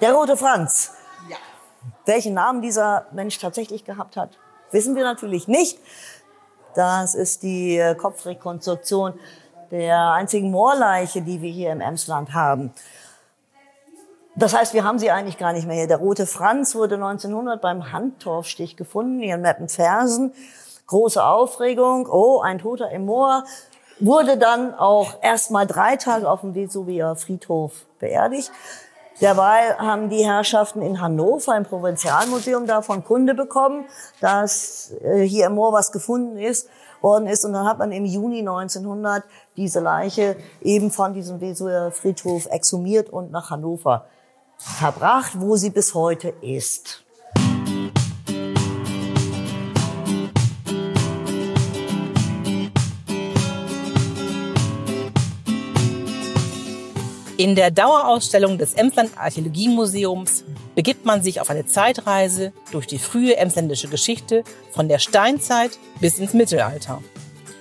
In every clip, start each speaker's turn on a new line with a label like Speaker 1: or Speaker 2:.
Speaker 1: Der rote Franz. Ja. Welchen Namen dieser Mensch tatsächlich gehabt hat, wissen wir natürlich nicht. Das ist die Kopfrekonstruktion der einzigen Moorleiche, die wir hier im Emsland haben. Das heißt, wir haben sie eigentlich gar nicht mehr hier. Der rote Franz wurde 1900 beim Handtorfstich gefunden, hier in Meppenfersen. Große Aufregung. Oh, ein Toter im Moor. Wurde dann auch erst mal drei Tage auf dem Vesuvier Friedhof beerdigt. Derweil haben die Herrschaften in Hannover im Provinzialmuseum davon Kunde bekommen, dass äh, hier im Moor was gefunden ist, worden ist. Und dann hat man im Juni 1900 diese Leiche eben von diesem Vesuvier Friedhof exhumiert und nach Hannover verbracht, wo sie bis heute ist.
Speaker 2: In der Dauerausstellung des Emsland Archäologiemuseums begibt man sich auf eine Zeitreise durch die frühe emsländische Geschichte von der Steinzeit bis ins Mittelalter.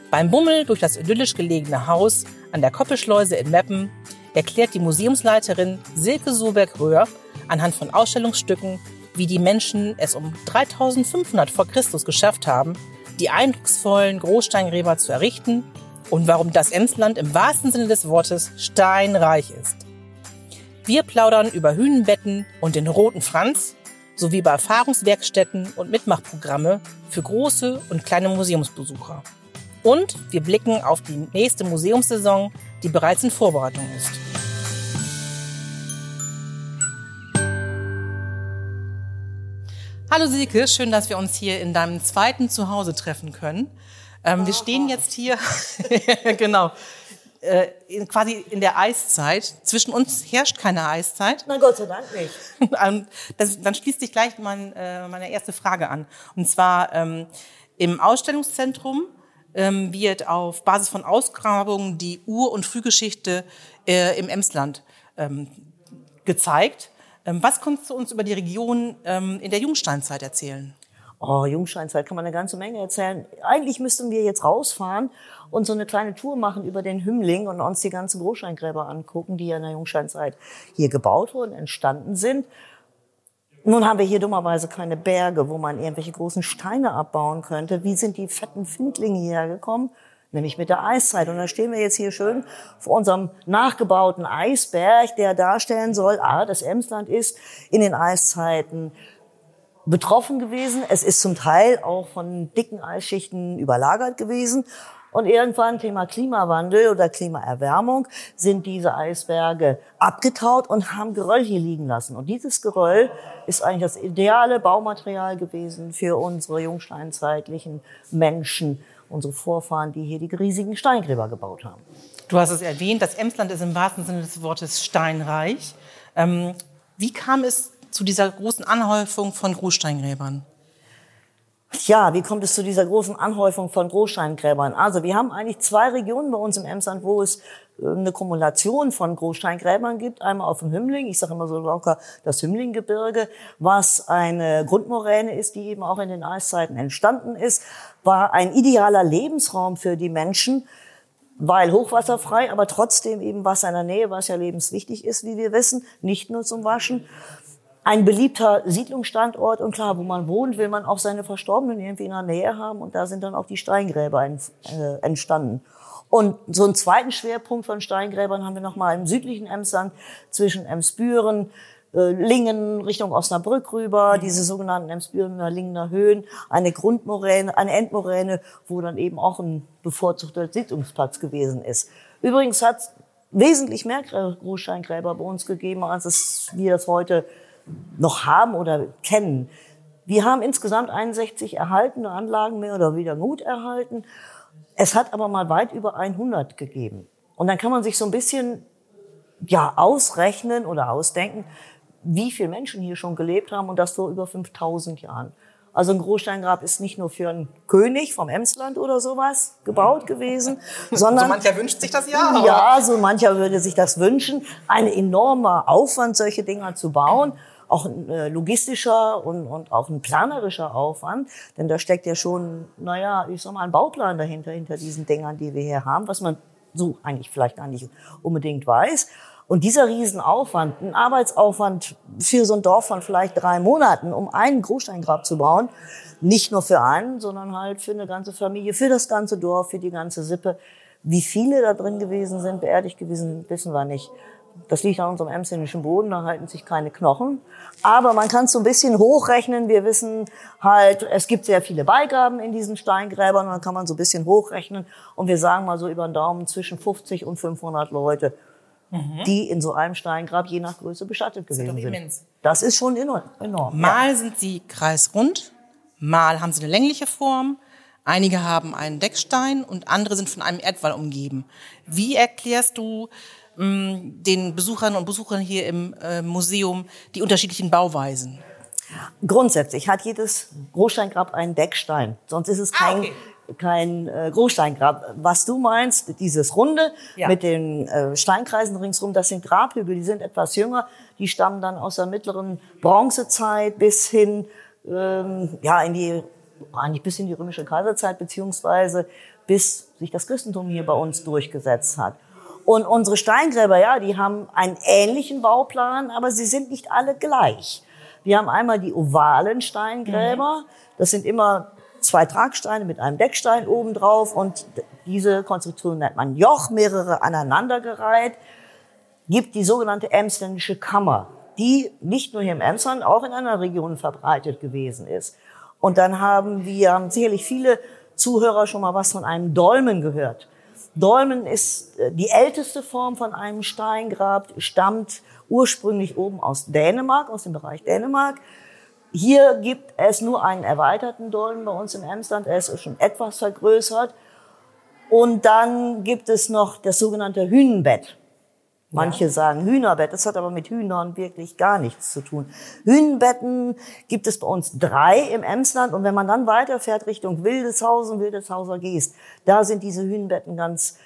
Speaker 2: Beim Bummel durch das idyllisch gelegene Haus an der Koppeschleuse in Meppen erklärt die Museumsleiterin Silke Soberg-Röhr anhand von Ausstellungsstücken, wie die Menschen es um 3500 vor Christus geschafft haben, die eindrucksvollen Großsteingräber zu errichten und warum das Emsland im wahrsten Sinne des Wortes steinreich ist. Wir plaudern über Hünenbetten und den Roten Franz sowie über Erfahrungswerkstätten und Mitmachprogramme für große und kleine Museumsbesucher. Und wir blicken auf die nächste Museumssaison, die bereits in Vorbereitung ist. Hallo Silke, schön, dass wir uns hier in deinem zweiten Zuhause treffen können. Ähm, wir stehen jetzt hier, genau, äh, in, quasi in der Eiszeit. Zwischen uns herrscht keine Eiszeit.
Speaker 1: Na Gott sei Dank nicht.
Speaker 2: Ähm, das, dann schließt sich gleich mein, äh, meine erste Frage an. Und zwar ähm, im Ausstellungszentrum ähm, wird auf Basis von Ausgrabungen die Ur- und Frühgeschichte äh, im Emsland ähm, gezeigt. Ähm, was kannst du uns über die Region in der Jungsteinzeit erzählen?
Speaker 1: Oh, Jungsteinzeit kann man eine ganze Menge erzählen. Eigentlich müssten wir jetzt rausfahren und so eine kleine Tour machen über den Hümmling und uns die ganzen Großsteingräber angucken, die ja in der Jungsteinzeit hier gebaut wurden, entstanden sind. Nun haben wir hier dummerweise keine Berge, wo man irgendwelche großen Steine abbauen könnte. Wie sind die fetten Findlinge hierher gekommen? Nämlich mit der Eiszeit. Und da stehen wir jetzt hier schön vor unserem nachgebauten Eisberg, der darstellen soll, ah, das Emsland ist in den Eiszeiten betroffen gewesen. Es ist zum Teil auch von dicken Eisschichten überlagert gewesen. Und irgendwann, Thema Klimawandel oder Klimaerwärmung, sind diese Eisberge abgetaut und haben Geröll hier liegen lassen. Und dieses Geröll ist eigentlich das ideale Baumaterial gewesen für unsere jungsteinzeitlichen Menschen, unsere Vorfahren, die hier die riesigen Steingräber gebaut haben.
Speaker 2: Du hast es erwähnt, das Emsland ist im wahrsten Sinne des Wortes steinreich. Ähm, wie kam es zu dieser großen Anhäufung von Großsteingräbern?
Speaker 1: Ja, wie kommt es zu dieser großen Anhäufung von Großsteingräbern? Also wir haben eigentlich zwei Regionen bei uns im Emsland, wo es äh, eine Kumulation von Großsteingräbern gibt. Einmal auf dem Hümmling, ich sage immer so locker das Hümmlinggebirge, was eine Grundmoräne ist, die eben auch in den Eiszeiten entstanden ist, war ein idealer Lebensraum für die Menschen, weil hochwasserfrei, aber trotzdem eben Wasser in der Nähe, was ja lebenswichtig ist, wie wir wissen, nicht nur zum Waschen ein beliebter Siedlungsstandort und klar, wo man wohnt, will man auch seine Verstorbenen irgendwie in der Nähe haben und da sind dann auch die Steingräber äh, entstanden. Und so einen zweiten Schwerpunkt von Steingräbern haben wir nochmal im südlichen Emsland zwischen Emsbüren, äh, Lingen Richtung Osnabrück rüber, mhm. diese sogenannten Emsbürener Lingener Höhen, eine Grundmoräne, eine Endmoräne, wo dann eben auch ein bevorzugter Siedlungsplatz gewesen ist. Übrigens hat es wesentlich mehr Großsteingräber bei uns gegeben, als es, wir das heute noch haben oder kennen. Wir haben insgesamt 61 erhaltene Anlagen mehr oder weniger gut erhalten. Es hat aber mal weit über 100 gegeben. Und dann kann man sich so ein bisschen ja ausrechnen oder ausdenken, wie viele Menschen hier schon gelebt haben und das vor über 5000 Jahren. Also ein Großsteingrab ist nicht nur für einen König vom Emsland oder sowas gebaut gewesen, sondern...
Speaker 2: So mancher wünscht sich das ja.
Speaker 1: Ja, so mancher würde sich das wünschen. Ein enormer Aufwand, solche Dinger zu bauen auch ein äh, logistischer und, und auch ein planerischer Aufwand, denn da steckt ja schon, naja, ich sag mal, ein Bauplan dahinter, hinter diesen Dingern, die wir hier haben, was man so eigentlich vielleicht gar nicht unbedingt weiß. Und dieser Riesenaufwand, ein Arbeitsaufwand für so ein Dorf von vielleicht drei Monaten, um einen Großsteingrab zu bauen, nicht nur für einen, sondern halt für eine ganze Familie, für das ganze Dorf, für die ganze Sippe. Wie viele da drin gewesen sind, beerdigt gewesen, wissen wir nicht. Das liegt an unserem emsländischen Boden, da halten sich keine Knochen. Aber man kann es so ein bisschen hochrechnen. Wir wissen halt, es gibt sehr viele Beigaben in diesen Steingräbern. Dann kann man so ein bisschen hochrechnen. Und wir sagen mal so über den Daumen zwischen 50 und 500 Leute, mhm. die in so einem Steingrab je nach Größe bestattet gewesen sind. Immens. Das ist schon enorm.
Speaker 2: Mal ja. sind sie kreisrund, mal haben sie eine längliche Form. Einige haben einen Deckstein und andere sind von einem Erdwall umgeben. Wie erklärst du den Besuchern und Besuchern hier im äh, Museum die unterschiedlichen Bauweisen?
Speaker 1: Grundsätzlich hat jedes Großsteingrab einen Deckstein, sonst ist es ah, kein, ah, okay. kein äh, Großsteingrab. Was du meinst, dieses Runde ja. mit den äh, Steinkreisen ringsrum, das sind Grabhügel, die sind etwas jünger, die stammen dann aus der mittleren Bronzezeit bis hin ähm, ja in die eigentlich bis in die römische Kaiserzeit beziehungsweise bis sich das Christentum hier bei uns durchgesetzt hat. Und unsere Steingräber, ja, die haben einen ähnlichen Bauplan, aber sie sind nicht alle gleich. Wir haben einmal die ovalen Steingräber. Das sind immer zwei Tragsteine mit einem Deckstein obendrauf und diese Konstruktion nennt man Joch, mehrere aneinandergereiht. Gibt die sogenannte Emsländische Kammer, die nicht nur hier im Emsland, auch in anderen Regionen verbreitet gewesen ist. Und dann haben wir, sicherlich viele Zuhörer schon mal was von einem Dolmen gehört. Dolmen ist äh, die älteste Form von einem Steingrab, stammt ursprünglich oben aus Dänemark, aus dem Bereich Dänemark. Hier gibt es nur einen erweiterten Dolmen bei uns im Emsland. Er ist schon etwas vergrößert. Und dann gibt es noch das sogenannte Hünenbett. Manche ja. sagen Hühnerbett, das hat aber mit Hühnern wirklich gar nichts zu tun. Hühnenbetten gibt es bei uns drei im Emsland und wenn man dann weiterfährt Richtung Wildeshausen, Wildeshauser Geest, da sind diese Hühnenbetten ganz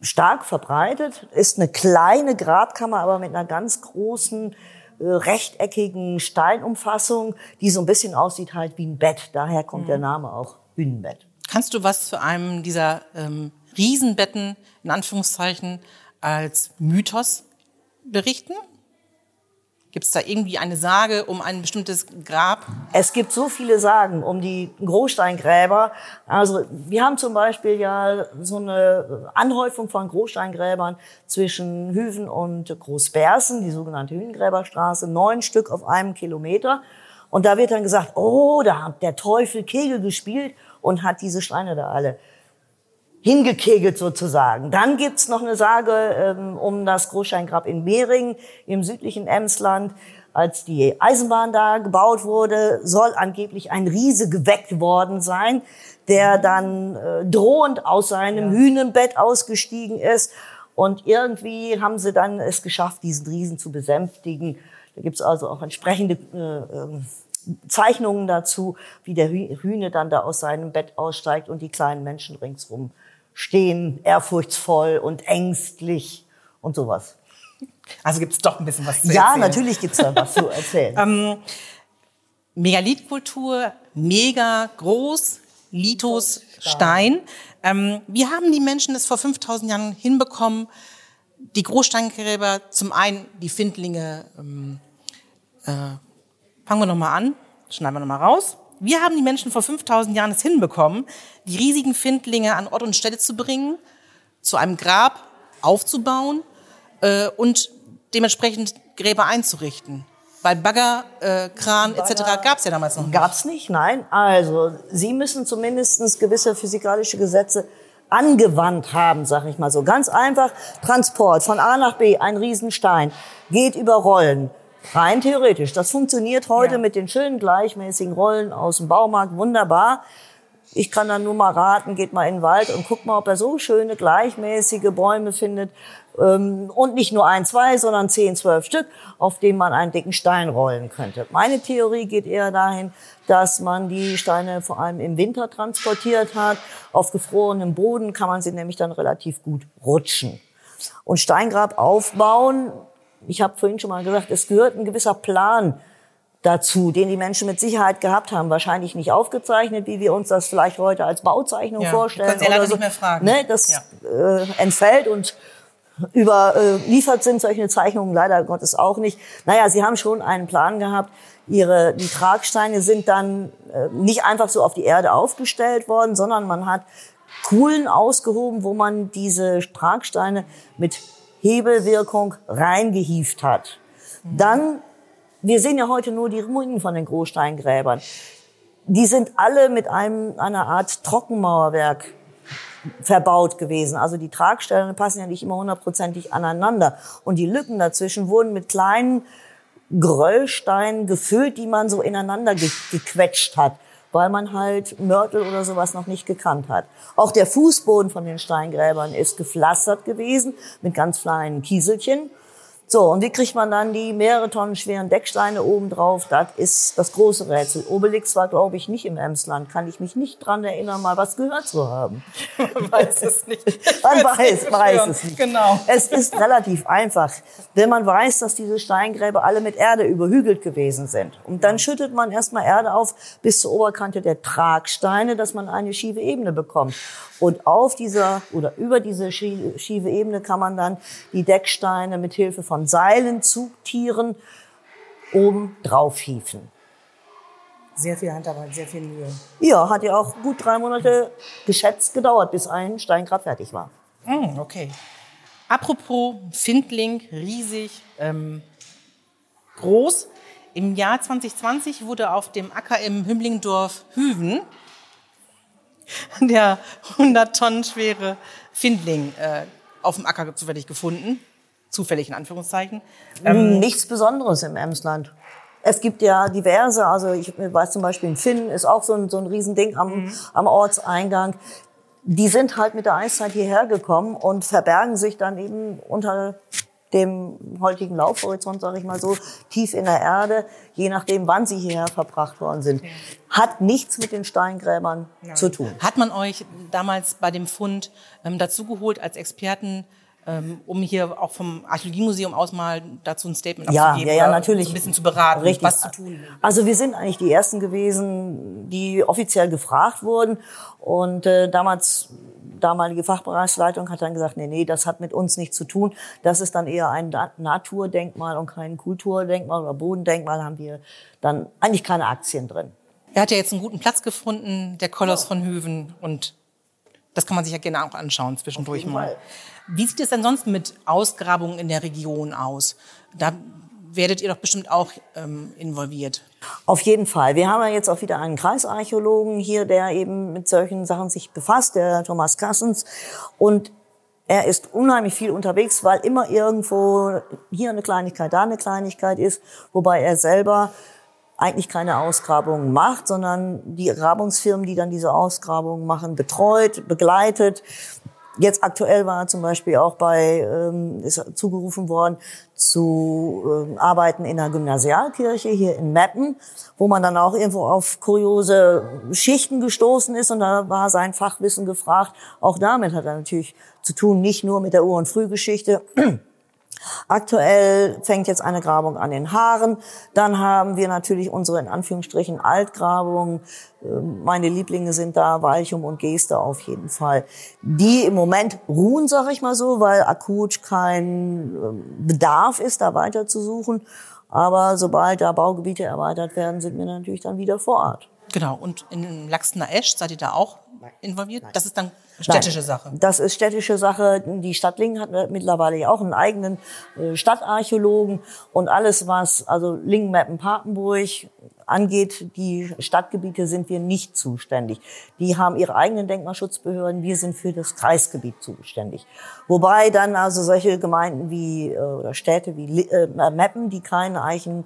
Speaker 1: stark verbreitet. Ist eine kleine Grabkammer, aber mit einer ganz großen äh, rechteckigen Steinumfassung, die so ein bisschen aussieht halt wie ein Bett. Daher kommt mhm. der Name auch Hühnenbett.
Speaker 2: Kannst du was zu einem dieser ähm, Riesenbetten in Anführungszeichen als Mythos berichten? Gibt es da irgendwie eine Sage um ein bestimmtes Grab?
Speaker 1: Es gibt so viele Sagen um die Großsteingräber. Also wir haben zum Beispiel ja so eine Anhäufung von Großsteingräbern zwischen Hüven und Großbersen, die sogenannte Hühngräberstraße, neun Stück auf einem Kilometer. Und da wird dann gesagt, oh, da hat der Teufel Kegel gespielt und hat diese Steine da alle hingekegelt sozusagen. Dann gibt's noch eine Sage ähm, um das Großsteingrab in Mehring im südlichen Emsland. Als die Eisenbahn da gebaut wurde, soll angeblich ein Riese geweckt worden sein, der dann äh, drohend aus seinem ja. Hühnenbett ausgestiegen ist. Und irgendwie haben sie dann es geschafft, diesen Riesen zu besänftigen. Da gibt's also auch entsprechende äh, ähm, Zeichnungen dazu, wie der Hühne dann da aus seinem Bett aussteigt und die kleinen Menschen ringsrum stehen ehrfurchtsvoll und ängstlich und sowas.
Speaker 2: Also gibt es doch ein bisschen was zu
Speaker 1: ja, erzählen. Ja, natürlich gibt es da was zu erzählen. ähm,
Speaker 2: Megalithkultur, mega groß, Lithos, Stein. Ähm, wie haben die Menschen es vor 5000 Jahren hinbekommen, die Großsteingräber, zum einen die Findlinge, ähm, äh, fangen wir nochmal an, schneiden wir nochmal raus, wir haben die Menschen vor 5000 Jahren es hinbekommen, die riesigen Findlinge an Ort und Stelle zu bringen, zu einem Grab aufzubauen äh, und dementsprechend Gräber einzurichten. Weil Bagger, äh, Kran etc. gab es ja damals noch
Speaker 1: nicht. Gab es nicht, nein. Also Sie müssen zumindest gewisse physikalische Gesetze angewandt haben, sag ich mal so. Ganz einfach, Transport von A nach B, ein Riesenstein, geht über Rollen. Rein theoretisch. Das funktioniert heute ja. mit den schönen gleichmäßigen Rollen aus dem Baumarkt wunderbar. Ich kann dann nur mal raten, geht mal in den Wald und guckt mal, ob er so schöne gleichmäßige Bäume findet. Ähm, und nicht nur ein, zwei, sondern zehn, zwölf Stück, auf denen man einen dicken Stein rollen könnte. Meine Theorie geht eher dahin, dass man die Steine vor allem im Winter transportiert hat. Auf gefrorenem Boden kann man sie nämlich dann relativ gut rutschen. Und Steingrab aufbauen ich habe vorhin schon mal gesagt, es gehört ein gewisser Plan dazu, den die Menschen mit Sicherheit gehabt haben. Wahrscheinlich nicht aufgezeichnet, wie wir uns das vielleicht heute als Bauzeichnung
Speaker 2: ja,
Speaker 1: vorstellen.
Speaker 2: Du oder so. nicht mehr fragen.
Speaker 1: Ne, das ja. äh, entfällt und Überliefert sind solche Zeichnungen leider Gottes auch nicht. Naja, sie haben schon einen Plan gehabt. Ihre, die Tragsteine sind dann äh, nicht einfach so auf die Erde aufgestellt worden, sondern man hat Kuhlen ausgehoben, wo man diese Tragsteine mit Hebelwirkung reingehieft hat. Dann, wir sehen ja heute nur die Ruinen von den Großsteingräbern. Die sind alle mit einem, einer Art Trockenmauerwerk verbaut gewesen. Also die Tragsteine passen ja nicht immer hundertprozentig aneinander. Und die Lücken dazwischen wurden mit kleinen Geröllsteinen gefüllt, die man so ineinander ge gequetscht hat, weil man halt Mörtel oder sowas noch nicht gekannt hat. Auch der Fußboden von den Steingräbern ist gepflastert gewesen mit ganz kleinen Kieselchen. So, und wie kriegt man dann die mehrere Tonnen schweren Decksteine oben drauf? Das ist das große Rätsel. Obelix war, glaube ich, nicht im Emsland. Kann ich mich nicht dran erinnern, mal was gehört zu haben.
Speaker 2: Man weiß es nicht.
Speaker 1: Man weiß, weiß es nicht.
Speaker 2: Genau.
Speaker 1: Es ist relativ einfach. Wenn man weiß, dass diese Steingräber alle mit Erde überhügelt gewesen sind. Und dann schüttet man erstmal Erde auf bis zur Oberkante der Tragsteine, dass man eine schiefe Ebene bekommt. Und auf dieser oder über diese schiefe Ebene kann man dann die Decksteine mit Hilfe von Seilen, Zugtieren oben drauf hieven.
Speaker 2: Sehr viel Handarbeit, sehr viel Mühe.
Speaker 1: Ja, hat ja auch gut drei Monate geschätzt gedauert, bis ein Steingrab fertig war.
Speaker 2: Mm, okay. Apropos Findling, riesig, ähm, groß. Im Jahr 2020 wurde auf dem Acker im Hümlingdorf Hüven der 100 Tonnen schwere Findling äh, auf dem Acker zufällig gefunden. Zufällig in Anführungszeichen.
Speaker 1: Ähm, Nichts Besonderes im Emsland. Es gibt ja diverse, also ich weiß zum Beispiel in Finn ist auch so ein, so ein Riesending am, mhm. am Ortseingang. Die sind halt mit der Eiszeit hierher gekommen und verbergen sich dann eben unter dem heutigen Laufhorizont, sage ich mal so, tief in der Erde, je nachdem, wann sie hierher verbracht worden sind. Hat nichts mit den Steingräbern ja. zu tun.
Speaker 2: Hat man euch damals bei dem Fund ähm, dazugeholt als Experten, um hier auch vom Archäologiemuseum aus mal dazu ein Statement
Speaker 1: ja,
Speaker 2: abzugeben?
Speaker 1: Ja, ja, natürlich.
Speaker 2: So ein bisschen zu beraten,
Speaker 1: Richtig.
Speaker 2: was zu tun.
Speaker 1: Also wir sind eigentlich die Ersten gewesen, die offiziell gefragt wurden. Und äh, damals damalige Fachbereichsleitung hat dann gesagt, nee, nee, das hat mit uns nichts zu tun. Das ist dann eher ein Naturdenkmal und kein Kulturdenkmal oder Bodendenkmal, haben wir dann eigentlich keine Aktien drin.
Speaker 2: Er hat ja jetzt einen guten Platz gefunden, der Koloss von Höven und das kann man sich ja gerne auch anschauen zwischendurch mal. Fall. Wie sieht es denn sonst mit Ausgrabungen in der Region aus? Da werdet ihr doch bestimmt auch ähm, involviert.
Speaker 1: Auf jeden Fall. Wir haben ja jetzt auch wieder einen Kreisarchäologen hier, der eben mit solchen Sachen sich befasst, der Thomas Kassens. Und er ist unheimlich viel unterwegs, weil immer irgendwo hier eine Kleinigkeit, da eine Kleinigkeit ist, wobei er selber eigentlich keine Ausgrabungen macht, sondern die Grabungsfirmen, die dann diese Ausgrabungen machen, betreut, begleitet. Jetzt aktuell war er zum Beispiel auch bei, ähm, ist zugerufen worden zu ähm, Arbeiten in der Gymnasialkirche hier in Meppen, wo man dann auch irgendwo auf kuriose Schichten gestoßen ist und da war sein Fachwissen gefragt. Auch damit hat er natürlich zu tun, nicht nur mit der Ur- und Frühgeschichte, Aktuell fängt jetzt eine Grabung an den Haaren. Dann haben wir natürlich unsere in Anführungsstrichen Altgrabungen. Ähm, meine Lieblinge sind da Walchum und Geste auf jeden Fall. Die im Moment ruhen, sage ich mal so, weil akut kein ähm, Bedarf ist, da weiter zu suchen. Aber sobald da Baugebiete erweitert werden, sind wir natürlich dann wieder vor Ort.
Speaker 2: Genau. Und in Laxner Esch seid ihr da auch involviert? Nein. Das ist dann Städtische
Speaker 1: Nein,
Speaker 2: Sache.
Speaker 1: Das ist städtische Sache. Die Stadt Lingen hat mittlerweile ja auch einen eigenen äh, Stadtarchäologen und alles, was also Lingen, Meppen, Papenburg angeht, die Stadtgebiete sind wir nicht zuständig. Die haben ihre eigenen Denkmalschutzbehörden, wir sind für das Kreisgebiet zuständig. Wobei dann also solche Gemeinden wie äh, oder Städte wie äh, Meppen, die keine Eichen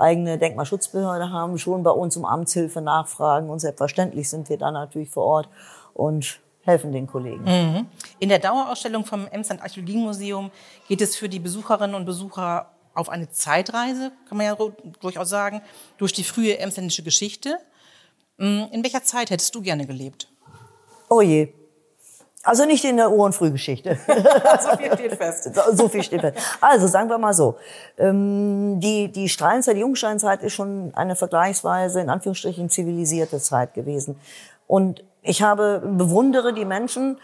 Speaker 1: eigene Denkmalschutzbehörde haben, schon bei uns um Amtshilfe nachfragen und selbstverständlich sind wir dann natürlich vor Ort und helfen den Kollegen.
Speaker 2: Mhm. In der Dauerausstellung vom Emsland Archäologiemuseum geht es für die Besucherinnen und Besucher auf eine Zeitreise, kann man ja durchaus sagen, durch die frühe emsländische Geschichte. Mhm. In welcher Zeit hättest du gerne gelebt?
Speaker 1: Oh je. Also nicht in der Ur- und Frühgeschichte.
Speaker 2: so viel steht fest.
Speaker 1: So viel steht fest. Also sagen wir mal so. Ähm, die, die Steinzeit, die Jungsteinzeit ist schon eine vergleichsweise, in Anführungsstrichen, zivilisierte Zeit gewesen. Und ich habe, bewundere die Menschen,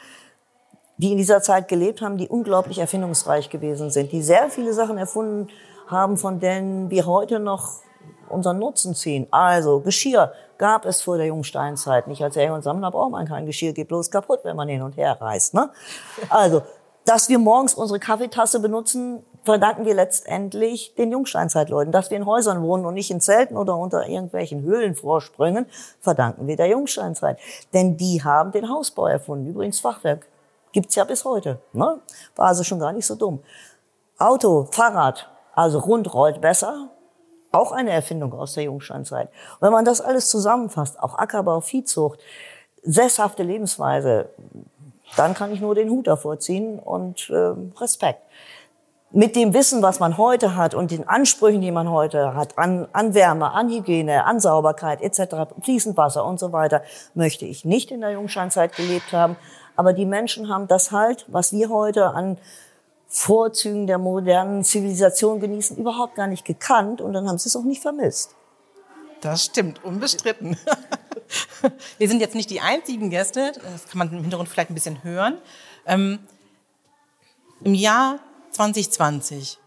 Speaker 1: die in dieser Zeit gelebt haben, die unglaublich erfindungsreich gewesen sind, die sehr viele Sachen erfunden haben, von denen wir heute noch unseren Nutzen ziehen. Also Geschirr gab es vor der Jungsteinzeit nicht. Als Jäger und Sammler braucht man kein Geschirr, geht bloß kaputt, wenn man hin und her reist. Ne? Also, dass wir morgens unsere Kaffeetasse benutzen, verdanken wir letztendlich den Jungsteinzeitleuten. Dass wir in Häusern wohnen und nicht in Zelten oder unter irgendwelchen Höhlenvorsprüngen, verdanken wir der Jungsteinzeit. Denn die haben den Hausbau erfunden. Übrigens Fachwerk gibt's ja bis heute. Ne? War also schon gar nicht so dumm. Auto, Fahrrad, also rund rollt besser, auch eine Erfindung aus der Jungsteinzeit. Und wenn man das alles zusammenfasst, auch Ackerbau, Viehzucht, sesshafte Lebensweise, dann kann ich nur den Hut davor ziehen und äh, Respekt. Mit dem Wissen, was man heute hat und den Ansprüchen, die man heute hat, an, an Wärme, an Hygiene, an Sauberkeit etc., fließend Wasser und so weiter, möchte ich nicht in der Jungsteinzeit gelebt haben. Aber die Menschen haben das halt, was wir heute an Vorzügen der modernen Zivilisation genießen, überhaupt gar nicht gekannt und dann haben sie es auch nicht vermisst.
Speaker 2: Das stimmt, unbestritten. Wir sind jetzt nicht die einzigen Gäste, das kann man im Hintergrund vielleicht ein bisschen hören. Ähm, Im Jahr 2020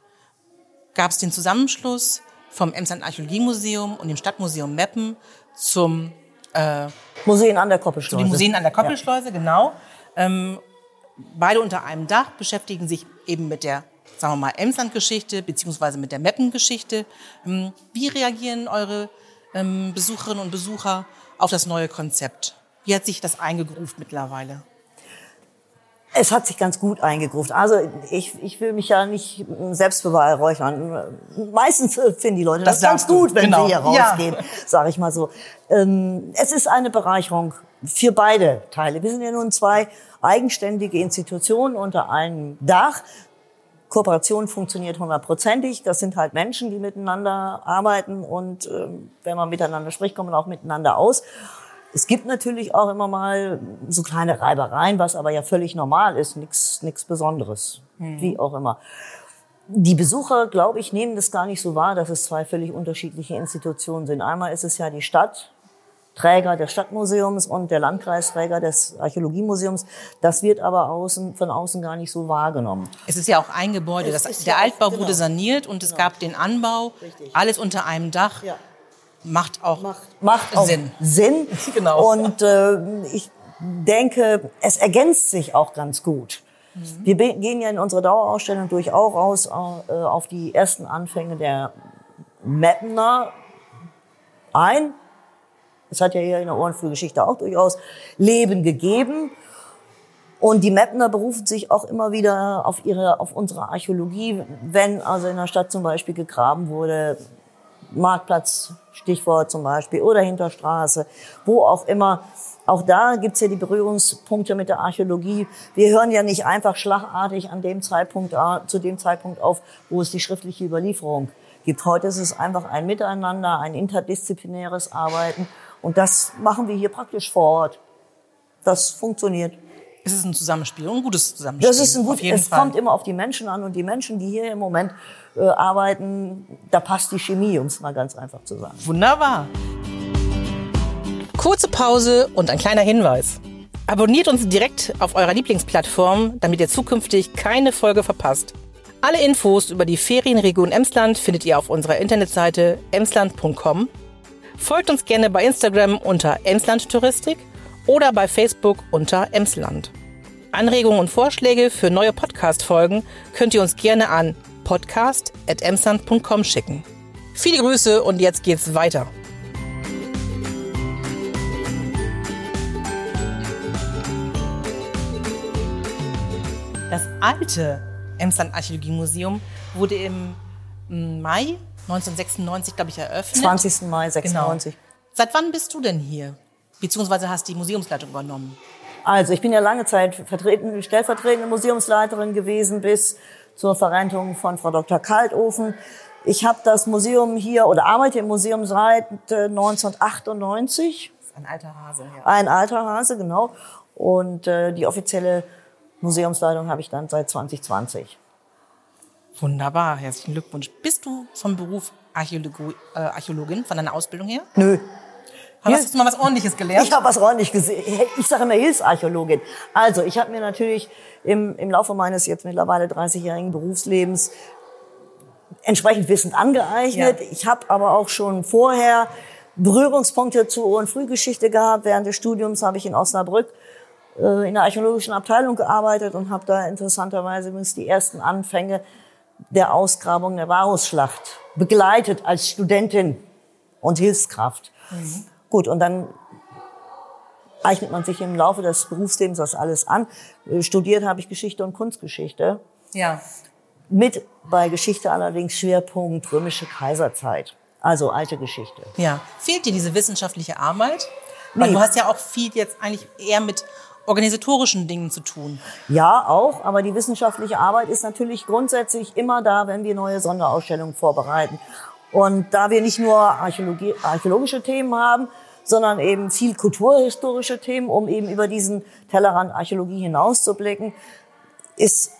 Speaker 2: gab es den Zusammenschluss vom Emsland Archäologiemuseum und dem Stadtmuseum Meppen zum
Speaker 1: äh, Museen an der Koppelschleuse.
Speaker 2: Zu den Museen an der Koppelschleuse, ja. genau. Ähm, beide unter einem Dach beschäftigen sich eben mit der, sagen wir mal, Emsland-Geschichte beziehungsweise mit der Meppen-Geschichte. Ähm, wie reagieren eure ähm, Besucherinnen und Besucher auf das neue Konzept? Wie hat sich das eingegruft mittlerweile?
Speaker 1: Es hat sich ganz gut eingegruft. Also ich, ich will mich ja nicht selbst beweihräuchern. Meistens finden die Leute das, das ganz gut, wenn genau. sie hier rausgehen, ja. sage ich mal so. Ähm, es ist eine Bereicherung für beide Teile. Wir sind ja nun zwei eigenständige Institutionen unter einem Dach. Kooperation funktioniert hundertprozentig. Das sind halt Menschen, die miteinander arbeiten und äh, wenn man miteinander spricht, kommt man auch miteinander aus. Es gibt natürlich auch immer mal so kleine Reibereien, was aber ja völlig normal ist, nichts nichts Besonderes, mhm. wie auch immer. Die Besucher, glaube ich, nehmen das gar nicht so wahr, dass es zwei völlig unterschiedliche Institutionen sind. Einmal ist es ja die Stadt, Träger des Stadtmuseums und der Landkreisträger des Archäologiemuseums. Das wird aber außen, von außen gar nicht so wahrgenommen.
Speaker 2: Es ist ja auch ein Gebäude. Das, der ja Altbau genau. wurde saniert und es genau. gab den Anbau. Richtig. Alles unter einem Dach. Ja. Macht auch,
Speaker 1: macht, macht auch Sinn. Sinn.
Speaker 2: genau.
Speaker 1: Und äh, ich denke, es ergänzt sich auch ganz gut. Mhm. Wir gehen ja in unserer Dauerausstellung durchaus äh, auf die ersten Anfänge der Mapner ein. Es hat ja hier in der Ohrenfrühgeschichte auch durchaus Leben gegeben. Und die Mapner berufen sich auch immer wieder auf ihre, auf unsere Archäologie, wenn also in der Stadt zum Beispiel gegraben wurde, Marktplatz, Stichwort zum Beispiel, oder Hinterstraße, wo auch immer. Auch da gibt's ja die Berührungspunkte mit der Archäologie. Wir hören ja nicht einfach schlagartig an dem Zeitpunkt, zu dem Zeitpunkt auf, wo es die schriftliche Überlieferung gibt. Heute ist es einfach ein Miteinander, ein interdisziplinäres Arbeiten. Und das machen wir hier praktisch vor Ort. Das funktioniert.
Speaker 2: Es ist ein Zusammenspiel, ein gutes Zusammenspiel.
Speaker 1: Das ist ein gutes, es Fall. kommt immer auf die Menschen an und die Menschen, die hier im Moment äh, arbeiten, da passt die Chemie, um es mal ganz einfach zu sagen.
Speaker 2: Wunderbar. Kurze Pause und ein kleiner Hinweis. Abonniert uns direkt auf eurer Lieblingsplattform, damit ihr zukünftig keine Folge verpasst. Alle Infos über die Ferienregion Emsland findet ihr auf unserer Internetseite emsland.com Folgt uns gerne bei Instagram unter Emsland Touristik oder bei Facebook unter Emsland. Anregungen und Vorschläge für neue Podcast-Folgen könnt ihr uns gerne an podcast.emsland.com schicken. Viele Grüße und jetzt geht's weiter. Das alte Emsland Archäologiemuseum wurde im Mai 1996, glaube ich, eröffnet.
Speaker 1: 20. Mai 96. Genau.
Speaker 2: Seit wann bist du denn hier? Beziehungsweise hast die Museumsleitung übernommen?
Speaker 1: Also ich bin ja lange Zeit vertreten, stellvertretende Museumsleiterin gewesen bis zur Verrentung von Frau Dr. Kaltofen. Ich habe das Museum hier oder arbeite im Museum seit 1998. Das
Speaker 2: ist ein alter Hase, ja.
Speaker 1: Ein alter Hase, genau. Und äh, die offizielle Museumsleitung habe ich dann seit 2020.
Speaker 2: Wunderbar, herzlichen Glückwunsch. Bist du vom Beruf Archäologo, äh, Archäologin, von deiner Ausbildung her?
Speaker 1: Nö.
Speaker 2: Hast du mal was Ordentliches gelernt?
Speaker 1: Ich habe was ordentlich gesehen. Ich sage immer Hilfsarchäologin. Also, ich habe mir natürlich im, im Laufe meines jetzt mittlerweile 30-jährigen Berufslebens entsprechend Wissend angeeignet. Ja. Ich habe aber auch schon vorher Berührungspunkte zur Frühgeschichte gehabt. Während des Studiums habe ich in Osnabrück äh, in der archäologischen Abteilung gearbeitet und habe da interessanterweise übrigens die ersten Anfänge der Ausgrabung der Varusschlacht begleitet als Studentin und Hilfskraft. Mhm. Gut, und dann eignet man sich im Laufe des Berufslebens das alles an. Äh, studiert habe ich Geschichte und Kunstgeschichte.
Speaker 2: Ja.
Speaker 1: Mit bei Geschichte allerdings Schwerpunkt römische Kaiserzeit. Also alte Geschichte.
Speaker 2: Ja. Fehlt dir diese wissenschaftliche Arbeit? Nee. Weil du hast ja auch viel jetzt eigentlich eher mit organisatorischen Dingen zu tun.
Speaker 1: Ja, auch. Aber die wissenschaftliche Arbeit ist natürlich grundsätzlich immer da, wenn wir neue Sonderausstellungen vorbereiten. Und da wir nicht nur Archäologie, archäologische Themen haben, sondern eben viel kulturhistorische Themen, um eben über diesen Tellerrand Archäologie hinauszublicken, ist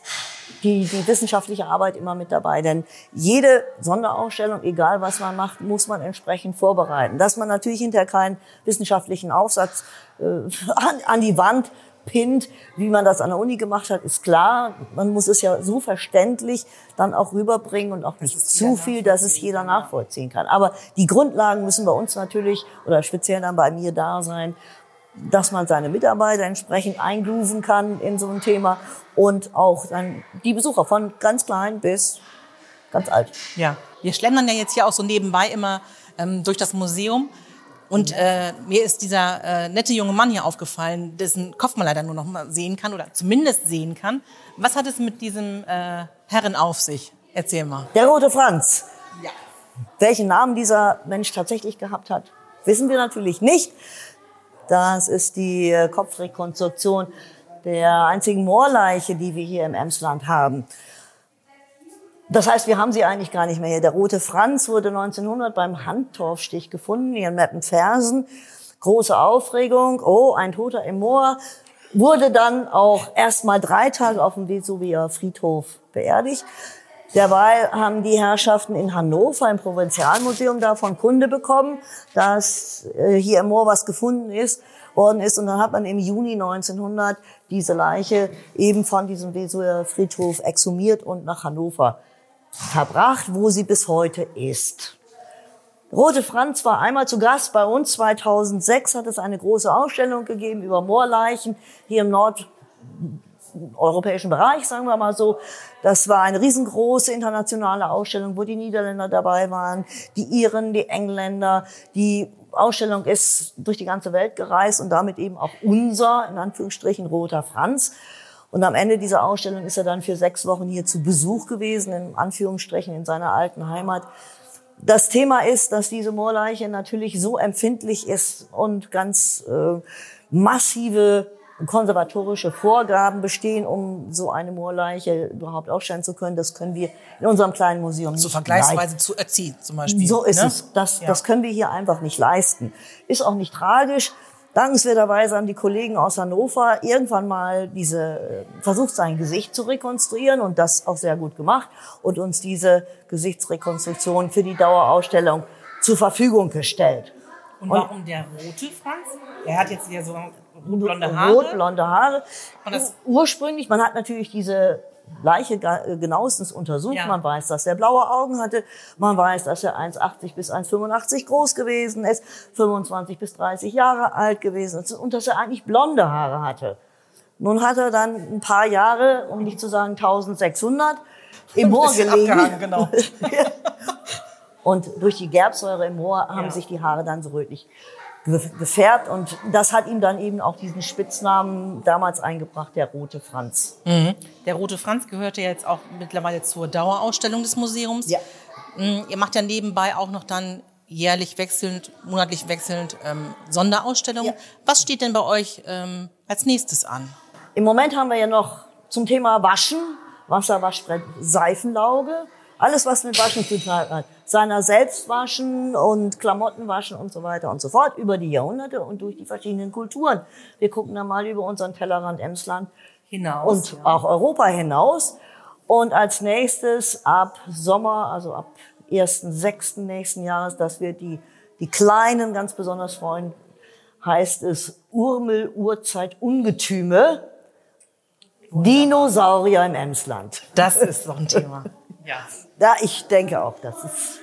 Speaker 1: die, die wissenschaftliche Arbeit immer mit dabei. Denn jede Sonderausstellung, egal was man macht, muss man entsprechend vorbereiten. Dass man natürlich hinterher keinen wissenschaftlichen Aufsatz äh, an, an die Wand pinnt, wie man das an der Uni gemacht hat, ist klar. Man muss es ja so verständlich dann auch rüberbringen und auch nicht zu viel, dass es jeder nachvollziehen kann. Aber die Grundlagen müssen bei uns natürlich oder speziell dann bei mir da sein, dass man seine Mitarbeiter entsprechend eingrooven kann in so ein Thema und auch dann die Besucher von ganz klein bis ganz alt.
Speaker 2: Ja, wir schlendern ja jetzt hier auch so nebenbei immer ähm, durch das Museum. Und äh, mir ist dieser äh, nette junge Mann hier aufgefallen, dessen Kopf man leider nur noch mal sehen kann oder zumindest sehen kann. Was hat es mit diesem äh, Herren auf sich? Erzähl mal.
Speaker 1: Der rote Franz. Ja. Welchen Namen dieser Mensch tatsächlich gehabt hat, wissen wir natürlich nicht. Das ist die äh, Kopfrekonstruktion der einzigen Moorleiche, die wir hier im Emsland haben. Das heißt, wir haben sie eigentlich gar nicht mehr hier. Der rote Franz wurde 1900 beim Handtorfstich gefunden, hier in Meppenfersen. Große Aufregung. Oh, ein Toter im Moor. Wurde dann auch erst mal drei Tage auf dem Vesuvier Friedhof beerdigt. Derweil haben die Herrschaften in Hannover im Provinzialmuseum davon Kunde bekommen, dass äh, hier im Moor was gefunden ist, worden ist. Und dann hat man im Juni 1900 diese Leiche eben von diesem Wesuer Friedhof exhumiert und nach Hannover verbracht, wo sie bis heute ist. Rote Franz war einmal zu Gast bei uns. 2006 hat es eine große Ausstellung gegeben über Moorleichen hier im nordeuropäischen Bereich, sagen wir mal so. Das war eine riesengroße internationale Ausstellung, wo die Niederländer dabei waren, die Iren, die Engländer. Die Ausstellung ist durch die ganze Welt gereist und damit eben auch unser, in Anführungsstrichen, Roter Franz. Und am Ende dieser Ausstellung ist er dann für sechs Wochen hier zu Besuch gewesen, in Anführungsstrichen in seiner alten Heimat. Das Thema ist, dass diese Moorleiche natürlich so empfindlich ist und ganz äh, massive konservatorische Vorgaben bestehen, um so eine Moorleiche überhaupt aufstellen zu können. Das können wir in unserem kleinen Museum
Speaker 2: nicht. So vergleichsweise zu erziehen zum Beispiel.
Speaker 1: So ist ne? es. Das, ja. das können wir hier einfach nicht leisten. Ist auch nicht tragisch. Dankenswerterweise haben die Kollegen aus Hannover irgendwann mal diese äh, versucht, sein Gesicht zu rekonstruieren und das auch sehr gut gemacht und uns diese Gesichtsrekonstruktion für die Dauerausstellung zur Verfügung gestellt.
Speaker 2: Und warum und der rote Franz? Er hat jetzt hier so rotblonde Haare.
Speaker 1: Rotblonde Haare. Ursprünglich, man hat natürlich diese Leiche äh, genauestens untersucht. Ja. Man weiß, dass er blaue Augen hatte. Man weiß, dass er 1,80 bis 1,85 groß gewesen ist, 25 bis 30 Jahre alt gewesen ist und dass er eigentlich blonde Haare hatte. Nun hat er dann ein paar Jahre, um nicht zu sagen 1600, im Moor gelegen. Genau. und durch die Gerbsäure im Moor haben ja. sich die Haare dann so rötlich gefärbt und das hat ihm dann eben auch diesen Spitznamen damals eingebracht, der Rote Franz.
Speaker 2: Mhm. Der Rote Franz gehörte jetzt auch mittlerweile zur Dauerausstellung des Museums. Ja. Mhm, ihr macht ja nebenbei auch noch dann jährlich wechselnd, monatlich wechselnd ähm, Sonderausstellungen. Ja. Was steht denn bei euch ähm, als nächstes an?
Speaker 1: Im Moment haben wir ja noch zum Thema Waschen, Wasserwaschbrett, Seifenlauge, alles was mit Waschen zu tun hat seiner selbst waschen und Klamotten waschen und so weiter und so fort über die Jahrhunderte und durch die verschiedenen Kulturen. Wir gucken da mal über unseren Tellerrand Emsland hinaus und ja. auch Europa hinaus. Und als nächstes ab Sommer, also ab 1.6. nächsten Jahres, das wird die Die Kleinen ganz besonders freuen, heißt es Urmel, Urzeit, Ungetüme. Dinosaurier im Emsland.
Speaker 2: Das ist doch ein Thema.
Speaker 1: ja. Ja, ich denke auch, das ist.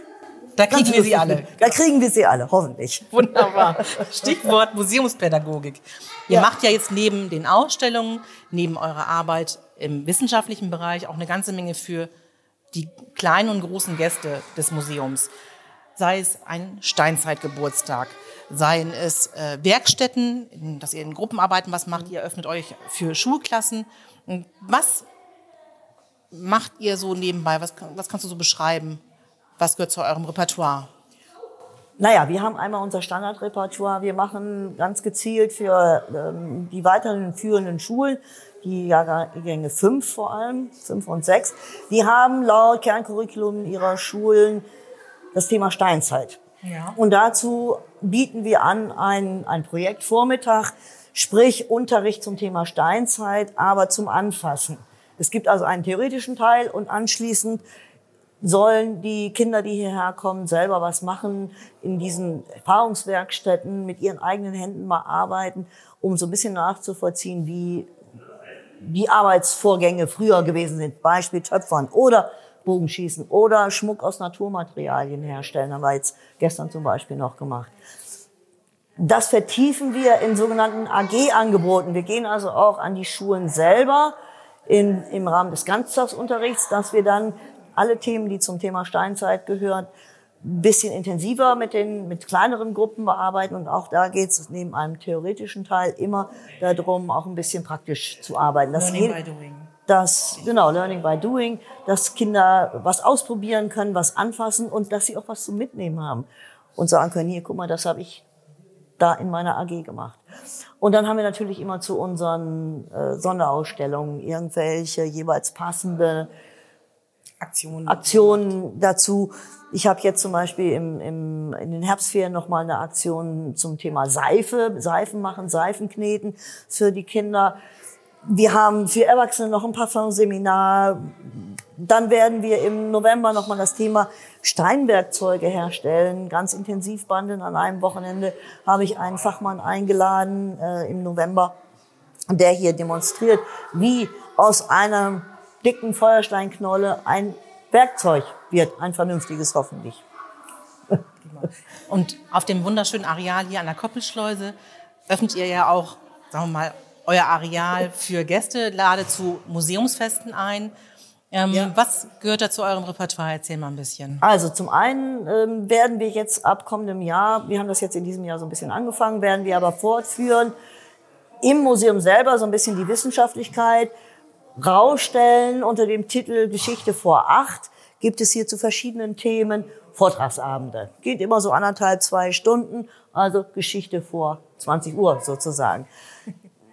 Speaker 2: Da kriegen wir sie alle.
Speaker 1: Da kriegen wir sie alle, hoffentlich.
Speaker 2: Wunderbar. Stichwort Museumspädagogik. Ihr ja. macht ja jetzt neben den Ausstellungen, neben eurer Arbeit im wissenschaftlichen Bereich auch eine ganze Menge für die kleinen und großen Gäste des Museums. Sei es ein Steinzeitgeburtstag, seien es äh, Werkstätten, dass ihr in Gruppenarbeiten was macht, ihr öffnet euch für Schulklassen. Was macht ihr so nebenbei? Was, was kannst du so beschreiben? Was gehört zu eurem Repertoire?
Speaker 1: Naja, wir haben einmal unser Standardrepertoire. Wir machen ganz gezielt für ähm, die weiteren führenden Schulen, die Jahrgänge fünf vor allem, fünf und sechs, die haben laut Kerncurriculum ihrer Schulen das Thema Steinzeit. Ja. Und dazu bieten wir an ein, ein Projektvormittag, sprich Unterricht zum Thema Steinzeit, aber zum Anfassen. Es gibt also einen theoretischen Teil und anschließend sollen die Kinder, die hierher kommen, selber was machen, in diesen Erfahrungswerkstätten mit ihren eigenen Händen mal arbeiten, um so ein bisschen nachzuvollziehen, wie die Arbeitsvorgänge früher gewesen sind. Beispiel Töpfern oder Bogenschießen oder Schmuck aus Naturmaterialien herstellen, haben wir jetzt gestern zum Beispiel noch gemacht. Das vertiefen wir in sogenannten AG-Angeboten. Wir gehen also auch an die Schulen selber in, im Rahmen des Ganztagsunterrichts, dass wir dann alle Themen, die zum Thema Steinzeit gehören, ein bisschen intensiver mit den mit kleineren Gruppen bearbeiten und auch da geht es neben einem theoretischen Teil immer darum, auch ein bisschen praktisch zu arbeiten.
Speaker 2: Das Learning by doing.
Speaker 1: Das, genau, Learning by Doing, dass Kinder was ausprobieren können, was anfassen und dass sie auch was zum Mitnehmen haben und sagen können, hier, guck mal, das habe ich da in meiner AG gemacht. Und dann haben wir natürlich immer zu unseren äh, Sonderausstellungen irgendwelche jeweils passende Aktionen, Aktionen dazu. Ich habe jetzt zum Beispiel im, im, in den Herbstferien noch mal eine Aktion zum Thema Seife, Seifen machen, Seifen kneten für die Kinder. Wir haben für Erwachsene noch ein Parfumseminar. Dann werden wir im November noch mal das Thema Steinwerkzeuge herstellen, ganz intensiv bandeln. An einem Wochenende habe ich einen Fachmann eingeladen äh, im November, der hier demonstriert, wie aus einer dicken Feuersteinknolle ein Werkzeug wird, ein vernünftiges hoffentlich.
Speaker 2: Und auf dem wunderschönen Areal hier an der Koppelschleuse öffnet ihr ja auch, sagen wir mal, euer Areal für Gäste, lade zu Museumsfesten ein. Ähm, ja. Was gehört da zu eurem Repertoire? Erzähl mal ein bisschen.
Speaker 1: Also zum einen ähm, werden wir jetzt ab kommendem Jahr, wir haben das jetzt in diesem Jahr so ein bisschen angefangen, werden wir aber fortführen, im Museum selber so ein bisschen die Wissenschaftlichkeit rausstellen unter dem Titel Geschichte vor acht gibt es hier zu verschiedenen Themen Vortragsabende. Geht immer so anderthalb, zwei Stunden, also Geschichte vor 20 Uhr sozusagen.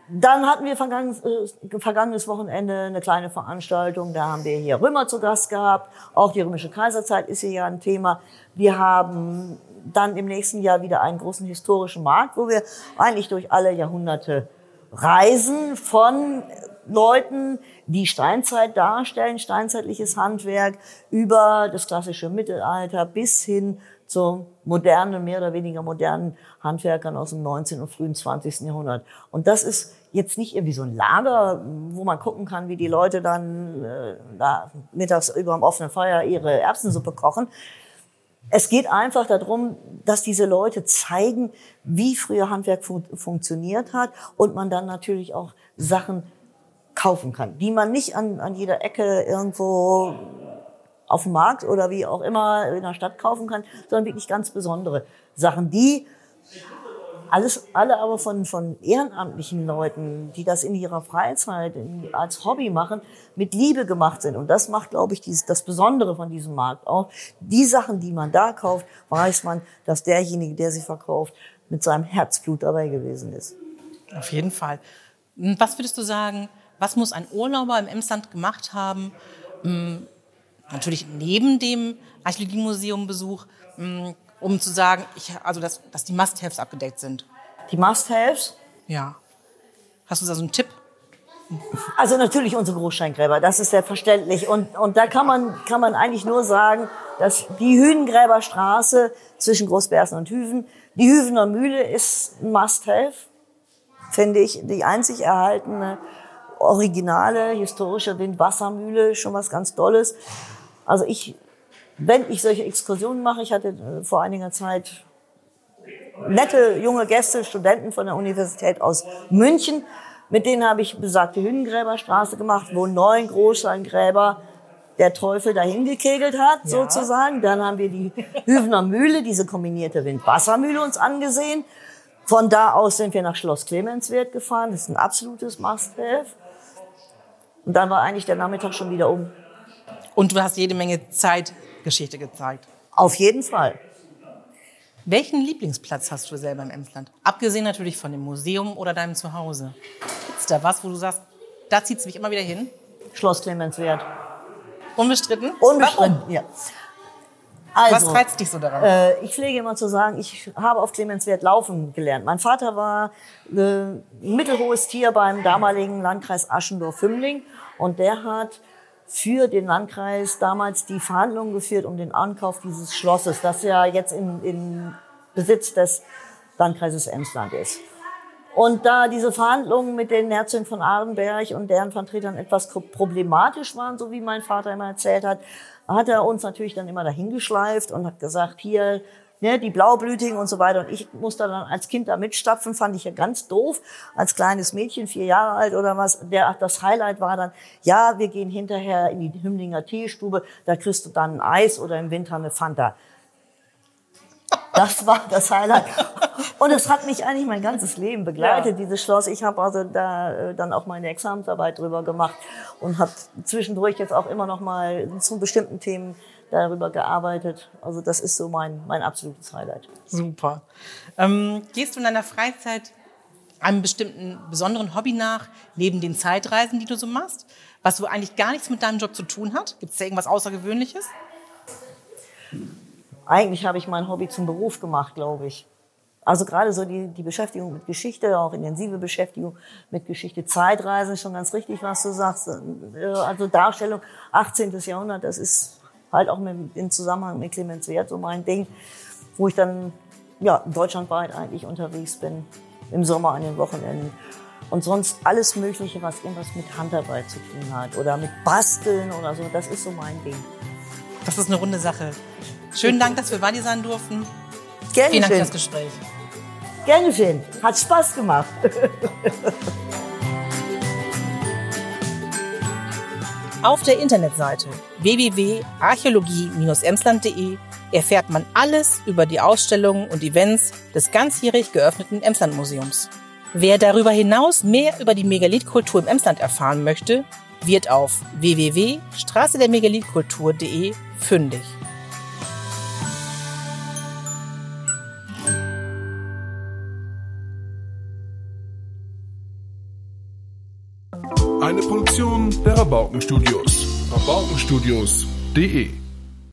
Speaker 1: Dann hatten wir vergangenes, äh, vergangenes Wochenende eine kleine Veranstaltung. Da haben wir hier Römer zu Gast gehabt. Auch die römische Kaiserzeit ist hier ja ein Thema. Wir haben dann im nächsten Jahr wieder einen großen historischen Markt, wo wir eigentlich durch alle Jahrhunderte reisen von Leuten, die Steinzeit darstellen, steinzeitliches Handwerk, über das klassische Mittelalter bis hin zum modernen, mehr oder weniger modernen Handwerkern aus dem 19. und frühen 20. Jahrhundert. Und das ist jetzt nicht irgendwie so ein Lager, wo man gucken kann, wie die Leute dann äh, da mittags über dem offenen Feuer ihre Erbsensuppe kochen. Es geht einfach darum, dass diese Leute zeigen, wie früher Handwerk fun funktioniert hat und man dann natürlich auch Sachen kaufen kann, die man nicht an, an jeder Ecke irgendwo auf dem Markt oder wie auch immer in der Stadt kaufen kann, sondern wirklich ganz besondere Sachen, die alles, alle aber von, von ehrenamtlichen Leuten, die das in ihrer Freizeit in, als Hobby machen, mit Liebe gemacht sind. Und das macht, glaube ich, dieses, das Besondere von diesem Markt auch. Die Sachen, die man da kauft, weiß man, dass derjenige, der sie verkauft, mit seinem Herzblut dabei gewesen ist.
Speaker 2: Auf jeden Fall. Was würdest du sagen, was muss ein Urlauber im Emsland gemacht haben, hm, natürlich neben dem Archäologiemuseumbesuch, hm, um zu sagen, ich, also dass, dass die Must-Haves abgedeckt sind?
Speaker 1: Die Must-Haves?
Speaker 2: Ja. Hast du da so einen Tipp?
Speaker 1: Also natürlich unsere Großsteingräber, das ist selbstverständlich. Und, und da kann man, kann man eigentlich nur sagen, Das, die Hühnengräberstraße zwischen Großbersen und Hüven. Die Hüvener Mühle ist ein Must-Have, finde ich. Die einzig erhaltene, originale, historische Windwassermühle, schon was ganz Tolles. Also ich, wenn ich solche Exkursionen mache, ich hatte äh, vor einiger Zeit nette junge Gäste, Studenten von der Universität aus München, mit denen habe ich besagte Hühnengräberstraße gemacht, wo neun Großsteingräber der Teufel dahin gekegelt hat, ja. sozusagen. Dann haben wir die Hüvener Mühle, diese kombinierte Windwassermühle uns angesehen. Von da aus sind wir nach Schloss Clemenswert gefahren. Das ist ein absolutes Must-Have. Und dann war eigentlich der Nachmittag schon wieder um.
Speaker 2: Und du hast jede Menge Zeitgeschichte gezeigt.
Speaker 1: Auf jeden Fall.
Speaker 2: Welchen Lieblingsplatz hast du selber im Emsland? Abgesehen natürlich von dem Museum oder deinem Zuhause. Gibt's da was, wo du sagst, da zieht es mich immer wieder hin?
Speaker 1: Schloss Clemenswert.
Speaker 2: Unbestritten?
Speaker 1: Unbestritten, Warum? ja.
Speaker 2: Also, Was reizt dich so daran?
Speaker 1: Äh, ich pflege immer zu sagen, ich habe auf Clemenswert laufen gelernt. Mein Vater war äh, mittelhohes Tier beim damaligen Landkreis Aschendorf-Hümmling und der hat für den Landkreis damals die Verhandlungen geführt um den Ankauf dieses Schlosses, das ja jetzt in, in Besitz des Landkreises Emsland ist. Und da diese Verhandlungen mit den Herzögen von Arenberg und deren Vertretern etwas problematisch waren, so wie mein Vater immer erzählt hat, hat er uns natürlich dann immer dahin geschleift und hat gesagt, hier, ne, die Blaublütigen und so weiter. Und ich musste dann als Kind da mitstapfen, fand ich ja ganz doof. Als kleines Mädchen, vier Jahre alt oder was. Der, das Highlight war dann, ja, wir gehen hinterher in die Hümmlinger Teestube, da kriegst du dann ein Eis oder im Winter eine Fanta. Das war das Highlight. Und es hat mich eigentlich mein ganzes Leben begleitet, ja. dieses Schloss. Ich habe also da äh, dann auch meine Examensarbeit drüber gemacht und habe zwischendurch jetzt auch immer noch mal zu bestimmten Themen darüber gearbeitet. Also das ist so mein, mein absolutes Highlight.
Speaker 2: Super. Ähm, gehst du in deiner Freizeit einem bestimmten besonderen Hobby nach, neben den Zeitreisen, die du so machst, was so eigentlich gar nichts mit deinem Job zu tun hat? Gibt es da irgendwas Außergewöhnliches?
Speaker 1: eigentlich habe ich mein Hobby zum Beruf gemacht, glaube ich. Also gerade so die, die Beschäftigung mit Geschichte, auch intensive Beschäftigung mit Geschichte, Zeitreisen, schon ganz richtig, was du sagst. Äh, also Darstellung 18. Jahrhundert, das ist halt auch mit, im Zusammenhang mit Clemens Wert so mein Ding, wo ich dann ja deutschlandweit eigentlich unterwegs bin, im Sommer an den Wochenenden. Und sonst alles Mögliche, was irgendwas mit Handarbeit zu tun hat oder mit Basteln oder so, das ist so mein Ding.
Speaker 2: Das ist eine runde Sache. Schönen Dank, dass wir bei dir sein durften.
Speaker 1: Gerne
Speaker 2: Vielen Dank
Speaker 1: schön.
Speaker 2: für das Gespräch.
Speaker 1: Gerne schön. Hat Spaß gemacht.
Speaker 2: Auf der Internetseite www.archäologie-emsland.de erfährt man alles über die Ausstellungen und Events des ganzjährig geöffneten Emsland-Museums. Wer darüber hinaus mehr über die Megalithkultur im Emsland erfahren möchte, wird auf www.straße fündig.
Speaker 3: Produktion der Rabaukenstudios. Rabaukenstudios.de